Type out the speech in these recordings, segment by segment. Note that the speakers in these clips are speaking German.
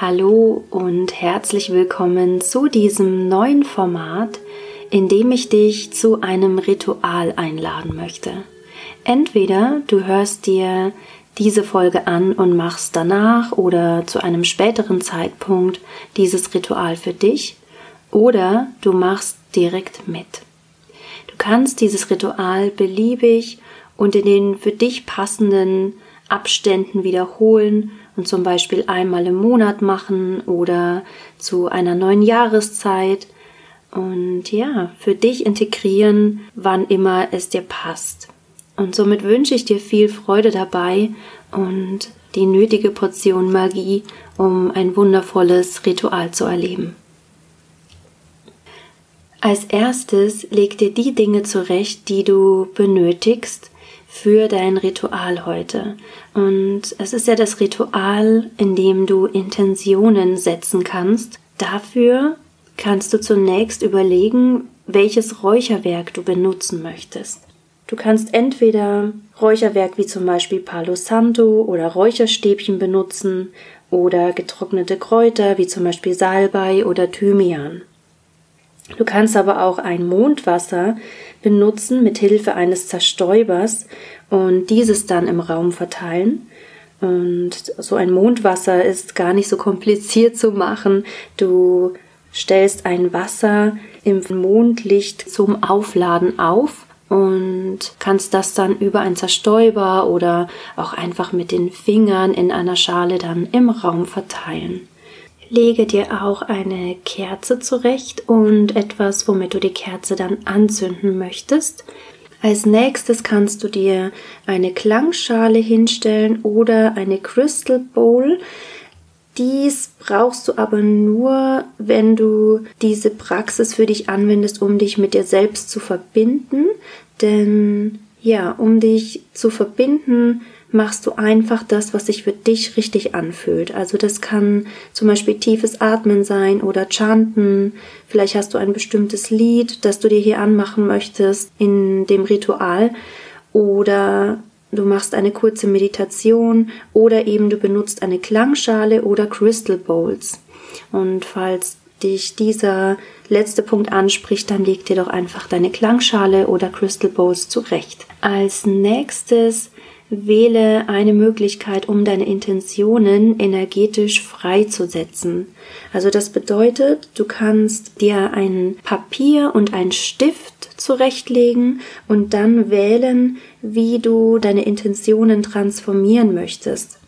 Hallo und herzlich willkommen zu diesem neuen Format, in dem ich dich zu einem Ritual einladen möchte. Entweder du hörst dir diese Folge an und machst danach oder zu einem späteren Zeitpunkt dieses Ritual für dich oder du machst direkt mit. Du kannst dieses Ritual beliebig und in den für dich passenden Abständen wiederholen und zum Beispiel einmal im Monat machen oder zu einer neuen Jahreszeit und ja, für dich integrieren, wann immer es dir passt. Und somit wünsche ich dir viel Freude dabei und die nötige Portion Magie, um ein wundervolles Ritual zu erleben. Als erstes leg dir die Dinge zurecht, die du benötigst, für dein Ritual heute. Und es ist ja das Ritual, in dem du Intentionen setzen kannst. Dafür kannst du zunächst überlegen, welches Räucherwerk du benutzen möchtest. Du kannst entweder Räucherwerk wie zum Beispiel Palo Santo oder Räucherstäbchen benutzen oder getrocknete Kräuter wie zum Beispiel Salbei oder Thymian. Du kannst aber auch ein Mondwasser benutzen mit Hilfe eines Zerstäubers und dieses dann im Raum verteilen. Und so ein Mondwasser ist gar nicht so kompliziert zu machen. Du stellst ein Wasser im Mondlicht zum Aufladen auf und kannst das dann über ein Zerstäuber oder auch einfach mit den Fingern in einer Schale dann im Raum verteilen. Lege dir auch eine Kerze zurecht und etwas, womit du die Kerze dann anzünden möchtest. Als nächstes kannst du dir eine Klangschale hinstellen oder eine Crystal Bowl. Dies brauchst du aber nur, wenn du diese Praxis für dich anwendest, um dich mit dir selbst zu verbinden. Denn ja, um dich zu verbinden, machst du einfach das, was sich für dich richtig anfühlt. Also das kann zum Beispiel tiefes Atmen sein oder Chanten. Vielleicht hast du ein bestimmtes Lied, das du dir hier anmachen möchtest in dem Ritual. Oder du machst eine kurze Meditation oder eben du benutzt eine Klangschale oder Crystal Bowls. Und falls dich dieser letzte Punkt anspricht, dann leg dir doch einfach deine Klangschale oder Crystal Bowls zurecht. Als nächstes Wähle eine Möglichkeit, um deine Intentionen energetisch freizusetzen. Also das bedeutet, du kannst dir ein Papier und ein Stift zurechtlegen und dann wählen, wie du deine Intentionen transformieren möchtest.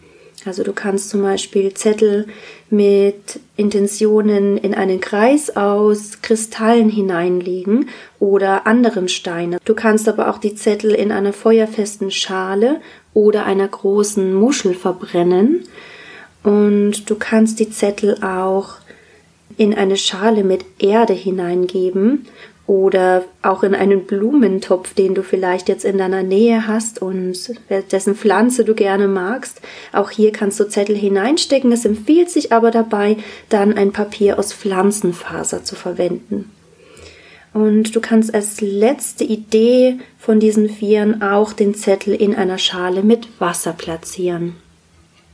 Also du kannst zum Beispiel Zettel mit Intentionen in einen Kreis aus Kristallen hineinlegen oder anderen Steinen. Du kannst aber auch die Zettel in einer feuerfesten Schale oder einer großen Muschel verbrennen. Und du kannst die Zettel auch in eine Schale mit Erde hineingeben oder auch in einen Blumentopf, den du vielleicht jetzt in deiner Nähe hast und dessen Pflanze du gerne magst. Auch hier kannst du Zettel hineinstecken. Es empfiehlt sich aber dabei, dann ein Papier aus Pflanzenfaser zu verwenden. Und du kannst als letzte Idee von diesen Vieren auch den Zettel in einer Schale mit Wasser platzieren.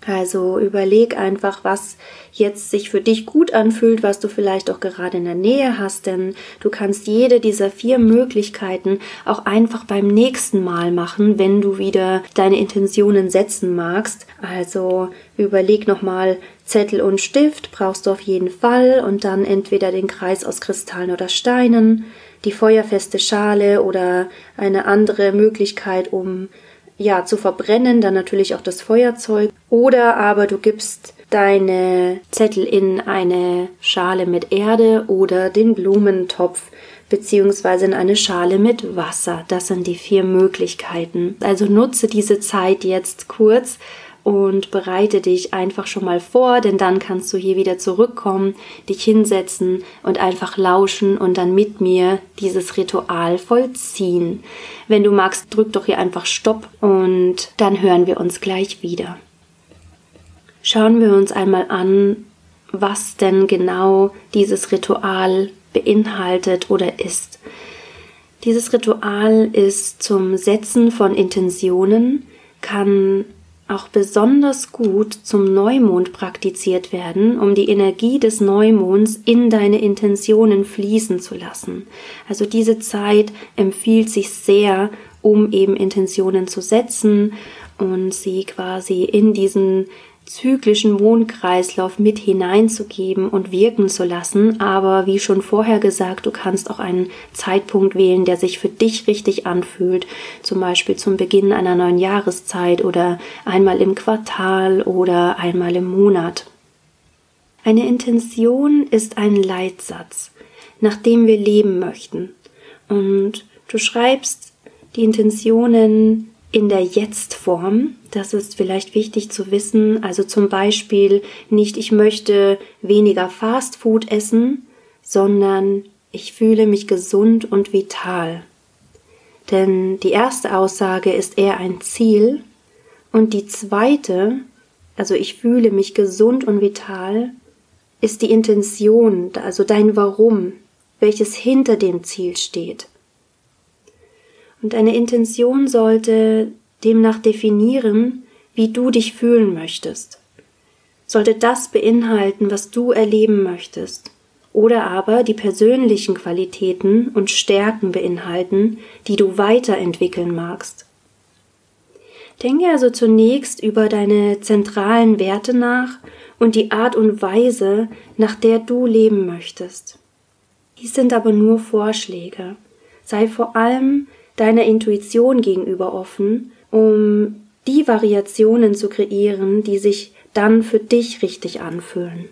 Also überleg einfach, was jetzt sich für dich gut anfühlt, was du vielleicht auch gerade in der Nähe hast, denn du kannst jede dieser vier Möglichkeiten auch einfach beim nächsten Mal machen, wenn du wieder deine Intentionen setzen magst. Also überleg nochmal, Zettel und Stift brauchst du auf jeden Fall und dann entweder den Kreis aus Kristallen oder Steinen, die feuerfeste Schale oder eine andere Möglichkeit, um ja, zu verbrennen, dann natürlich auch das Feuerzeug. Oder aber du gibst deine Zettel in eine Schale mit Erde oder den Blumentopf beziehungsweise in eine Schale mit Wasser. Das sind die vier Möglichkeiten. Also nutze diese Zeit jetzt kurz und bereite dich einfach schon mal vor, denn dann kannst du hier wieder zurückkommen, dich hinsetzen und einfach lauschen und dann mit mir dieses Ritual vollziehen. Wenn du magst, drück doch hier einfach Stopp und dann hören wir uns gleich wieder. Schauen wir uns einmal an, was denn genau dieses Ritual beinhaltet oder ist. Dieses Ritual ist zum Setzen von Intentionen, kann auch besonders gut zum Neumond praktiziert werden, um die Energie des Neumonds in deine Intentionen fließen zu lassen. Also diese Zeit empfiehlt sich sehr, um eben Intentionen zu setzen und sie quasi in diesen zyklischen Mondkreislauf mit hineinzugeben und wirken zu lassen. Aber wie schon vorher gesagt, du kannst auch einen Zeitpunkt wählen, der sich für dich richtig anfühlt. Zum Beispiel zum Beginn einer neuen Jahreszeit oder einmal im Quartal oder einmal im Monat. Eine Intention ist ein Leitsatz, nach dem wir leben möchten. Und du schreibst die Intentionen in der Jetzt-Form. Das ist vielleicht wichtig zu wissen. Also zum Beispiel nicht, ich möchte weniger Fast Food essen, sondern ich fühle mich gesund und vital. Denn die erste Aussage ist eher ein Ziel und die zweite, also ich fühle mich gesund und vital, ist die Intention, also dein Warum, welches hinter dem Ziel steht. Und eine Intention sollte demnach definieren, wie du dich fühlen möchtest. Sollte das beinhalten, was du erleben möchtest. Oder aber die persönlichen Qualitäten und Stärken beinhalten, die du weiterentwickeln magst. Denke also zunächst über deine zentralen Werte nach und die Art und Weise, nach der du leben möchtest. Dies sind aber nur Vorschläge. Sei vor allem deiner Intuition gegenüber offen, um die Variationen zu kreieren, die sich dann für dich richtig anfühlen.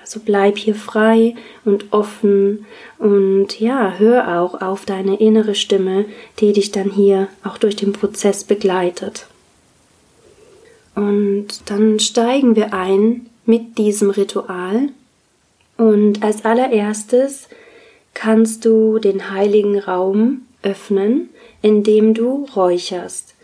Also bleib hier frei und offen und ja, hör auch auf deine innere Stimme, die dich dann hier auch durch den Prozess begleitet. Und dann steigen wir ein mit diesem Ritual. Und als allererstes kannst du den heiligen Raum öffnen, indem du räucherst.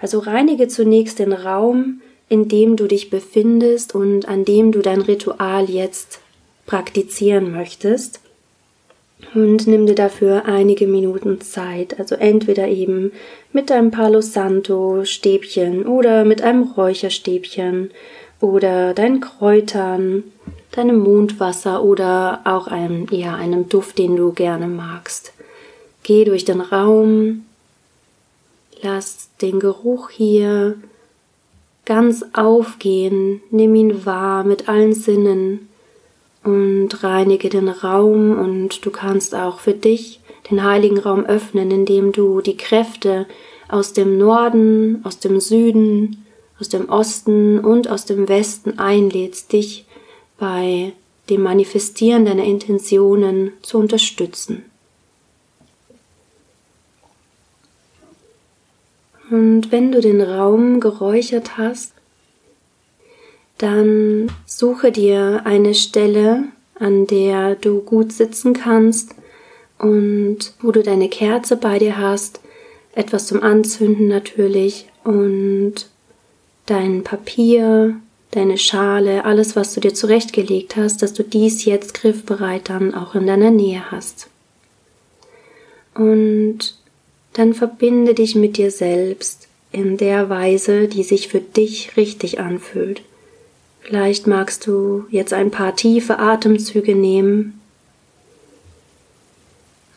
Also reinige zunächst den Raum, in dem du dich befindest und an dem du dein Ritual jetzt praktizieren möchtest. Und nimm dir dafür einige Minuten Zeit, also entweder eben mit einem Palo Santo Stäbchen oder mit einem Räucherstäbchen oder deinen Kräutern, deinem Mondwasser oder auch einem, ja, einem Duft, den du gerne magst. Geh durch den Raum, Lass den Geruch hier ganz aufgehen, nimm ihn wahr mit allen Sinnen und reinige den Raum und du kannst auch für dich den heiligen Raum öffnen, indem du die Kräfte aus dem Norden, aus dem Süden, aus dem Osten und aus dem Westen einlädst, dich bei dem Manifestieren deiner Intentionen zu unterstützen. Und wenn du den Raum geräuchert hast, dann suche dir eine Stelle, an der du gut sitzen kannst und wo du deine Kerze bei dir hast, etwas zum Anzünden natürlich und dein Papier, deine Schale, alles, was du dir zurechtgelegt hast, dass du dies jetzt griffbereit dann auch in deiner Nähe hast. Und dann verbinde dich mit dir selbst in der Weise, die sich für dich richtig anfühlt. Vielleicht magst du jetzt ein paar tiefe Atemzüge nehmen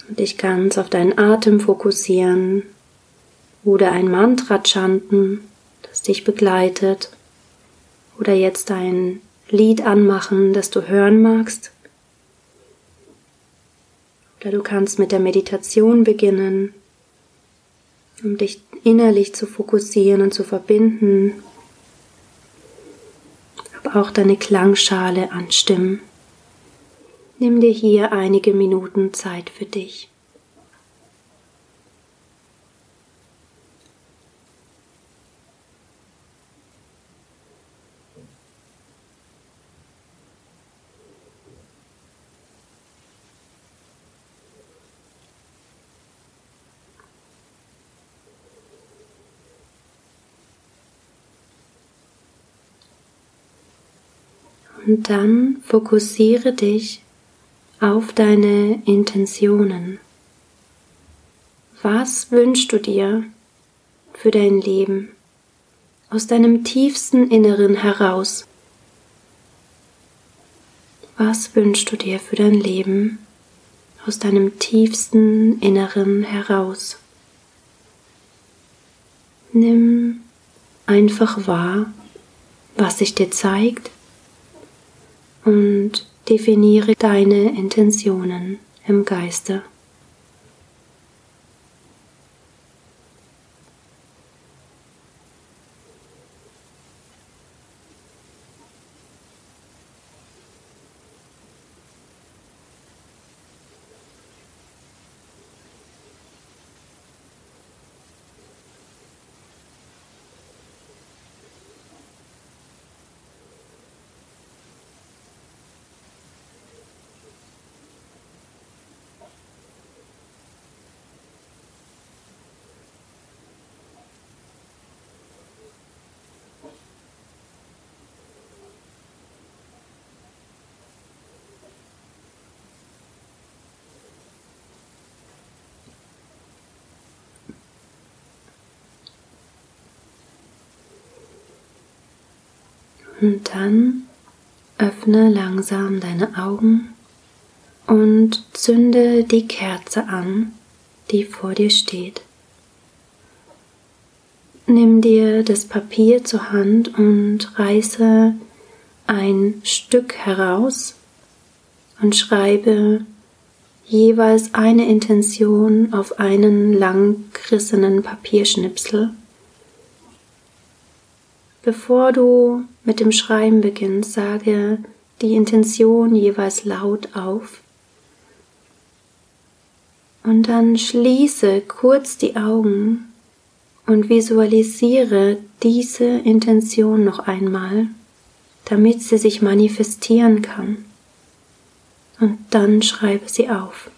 und dich ganz auf deinen Atem fokussieren oder ein Mantra chanten, das dich begleitet oder jetzt ein Lied anmachen, das du hören magst. Oder du kannst mit der Meditation beginnen um dich innerlich zu fokussieren und zu verbinden, aber auch deine Klangschale anstimmen. Nimm dir hier einige Minuten Zeit für dich. Und dann fokussiere dich auf deine Intentionen. Was wünschst du dir für dein Leben? aus deinem tiefsten Inneren heraus. Was wünschst du dir für dein Leben aus deinem tiefsten Inneren heraus? Nimm einfach wahr, was sich dir zeigt und definiere deine Intentionen im Geiste. Und dann öffne langsam deine Augen und zünde die Kerze an, die vor dir steht. Nimm dir das Papier zur Hand und reiße ein Stück heraus und schreibe jeweils eine Intention auf einen langgerissenen Papierschnipsel. Bevor du mit dem Schreiben beginnst, sage die Intention jeweils laut auf. Und dann schließe kurz die Augen und visualisiere diese Intention noch einmal, damit sie sich manifestieren kann. Und dann schreibe sie auf.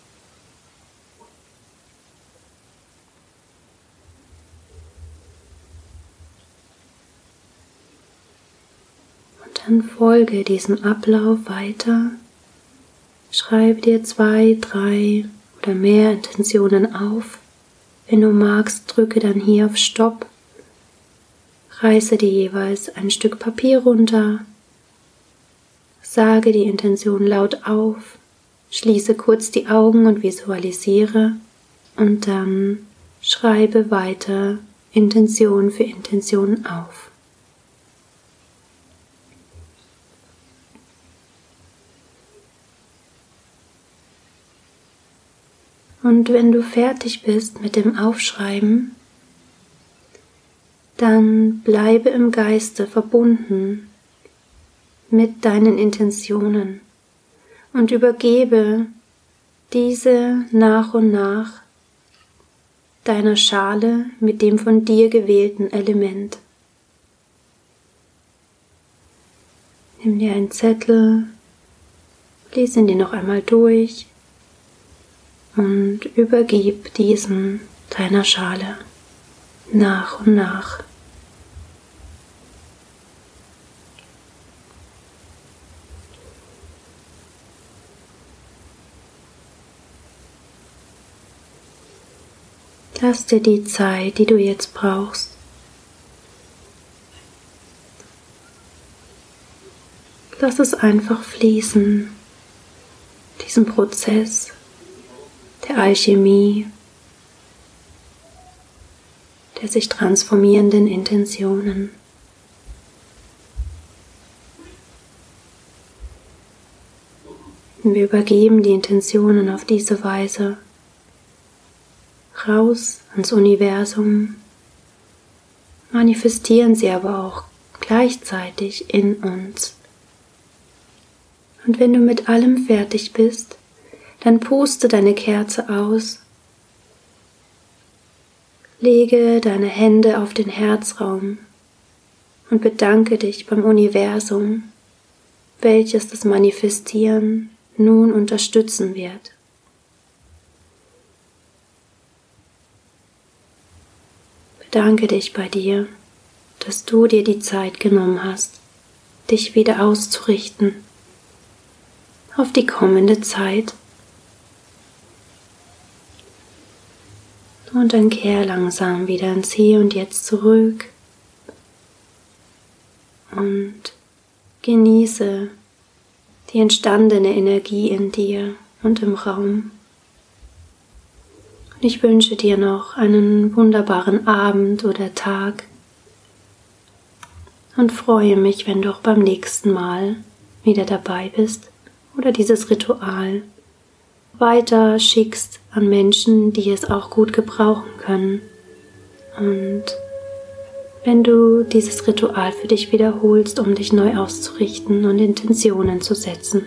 Dann folge diesem Ablauf weiter. Schreibe dir zwei, drei oder mehr Intentionen auf. Wenn du magst, drücke dann hier auf Stopp. Reiße dir jeweils ein Stück Papier runter. Sage die Intention laut auf. Schließe kurz die Augen und visualisiere. Und dann schreibe weiter Intention für Intention auf. Und wenn du fertig bist mit dem Aufschreiben, dann bleibe im Geiste verbunden mit deinen Intentionen und übergebe diese nach und nach deiner Schale mit dem von dir gewählten Element. Nimm dir einen Zettel, lies ihn dir noch einmal durch und übergib diesen deiner Schale nach und nach. Lass dir die Zeit, die du jetzt brauchst. Lass es einfach fließen, diesen Prozess der Alchemie, der sich transformierenden Intentionen. Wir übergeben die Intentionen auf diese Weise raus ans Universum, manifestieren sie aber auch gleichzeitig in uns. Und wenn du mit allem fertig bist, dann puste deine Kerze aus. Lege deine Hände auf den Herzraum und bedanke dich beim Universum, welches das Manifestieren nun unterstützen wird. Bedanke dich bei dir, dass du dir die Zeit genommen hast, dich wieder auszurichten auf die kommende Zeit. Und dann kehr langsam wieder ins Hier und Jetzt zurück. und genieße die entstandene Energie in dir und im Raum. Und ich wünsche dir noch einen wunderbaren Abend oder Tag und freue mich, wenn du auch beim nächsten Mal wieder dabei bist oder dieses Ritual weiter schickst an Menschen, die es auch gut gebrauchen können. Und wenn du dieses Ritual für dich wiederholst, um dich neu auszurichten und Intentionen zu setzen.